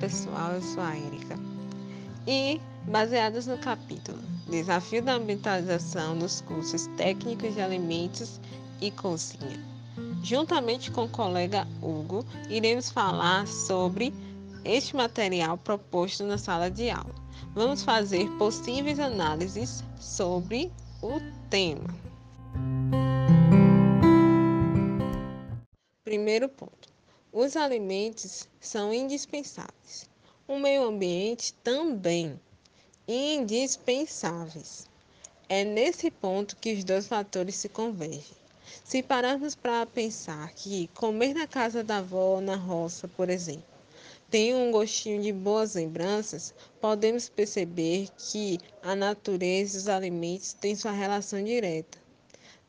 Pessoal, eu sou a Erika. E, baseados no capítulo Desafio da ambientalização dos cursos técnicos de alimentos e cozinha, juntamente com o colega Hugo, iremos falar sobre este material proposto na sala de aula. Vamos fazer possíveis análises sobre o tema. Primeiro ponto os alimentos são indispensáveis. O meio ambiente também. Indispensáveis. É nesse ponto que os dois fatores se convergem. Se pararmos para pensar que comer na casa da avó ou na roça, por exemplo, tem um gostinho de boas lembranças, podemos perceber que a natureza e os alimentos têm sua relação direta.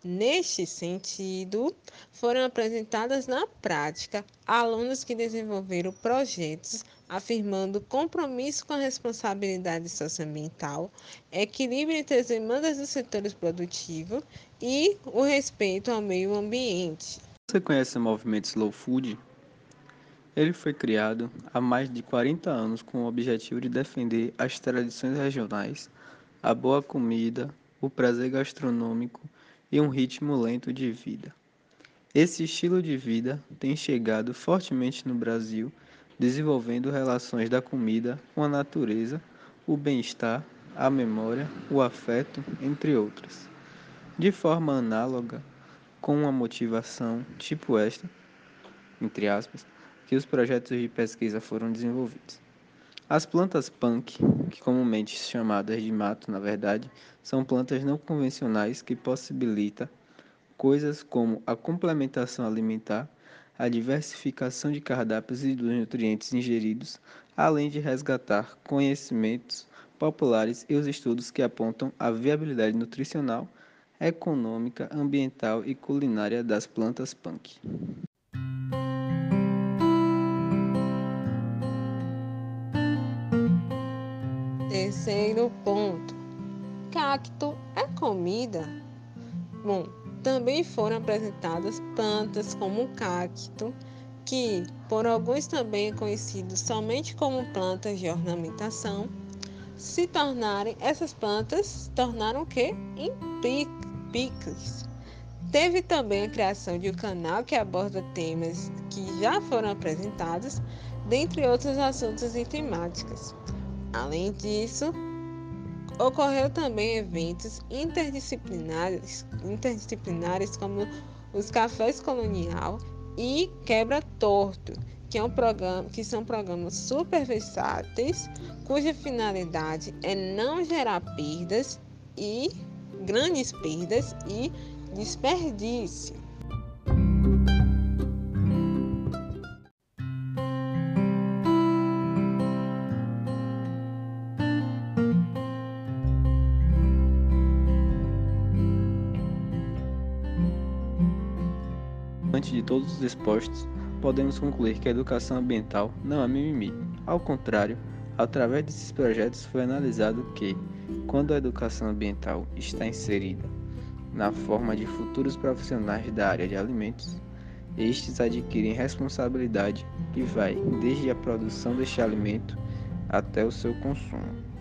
Neste sentido, foram apresentadas na prática alunos que desenvolveram projetos afirmando compromisso com a responsabilidade socioambiental, equilíbrio entre as demandas dos setores produtivos e o respeito ao meio ambiente. Você conhece o movimento Slow Food? Ele foi criado há mais de 40 anos com o objetivo de defender as tradições regionais, a boa comida, o prazer gastronômico e um ritmo lento de vida. Esse estilo de vida tem chegado fortemente no Brasil, desenvolvendo relações da comida com a natureza, o bem-estar, a memória, o afeto, entre outras. De forma análoga, com uma motivação tipo esta, entre aspas, que os projetos de pesquisa foram desenvolvidos. As plantas punk, que comumente chamadas de mato na verdade, são plantas não convencionais que possibilitam coisas como a complementação alimentar, a diversificação de cardápios e dos nutrientes ingeridos, além de resgatar conhecimentos populares e os estudos que apontam a viabilidade nutricional, econômica, ambiental e culinária das plantas punk. Terceiro ponto: cacto é comida? Bom, também foram apresentadas plantas como cacto, que por alguns também é conhecido somente como plantas de ornamentação, se tornarem essas plantas se tornaram o que? Em picles. Teve também a criação de um canal que aborda temas que já foram apresentados, dentre outros assuntos e temáticas. Além disso, ocorreu também eventos interdisciplinares, interdisciplinares como os cafés colonial e quebra torto, que, é um programa, que são programas super versáteis, cuja finalidade é não gerar perdas e grandes perdas e desperdício. Antes de todos os expostos, podemos concluir que a educação ambiental não é mimimi. Ao contrário, através desses projetos foi analisado que, quando a educação ambiental está inserida na forma de futuros profissionais da área de alimentos, estes adquirem responsabilidade que vai desde a produção deste alimento até o seu consumo.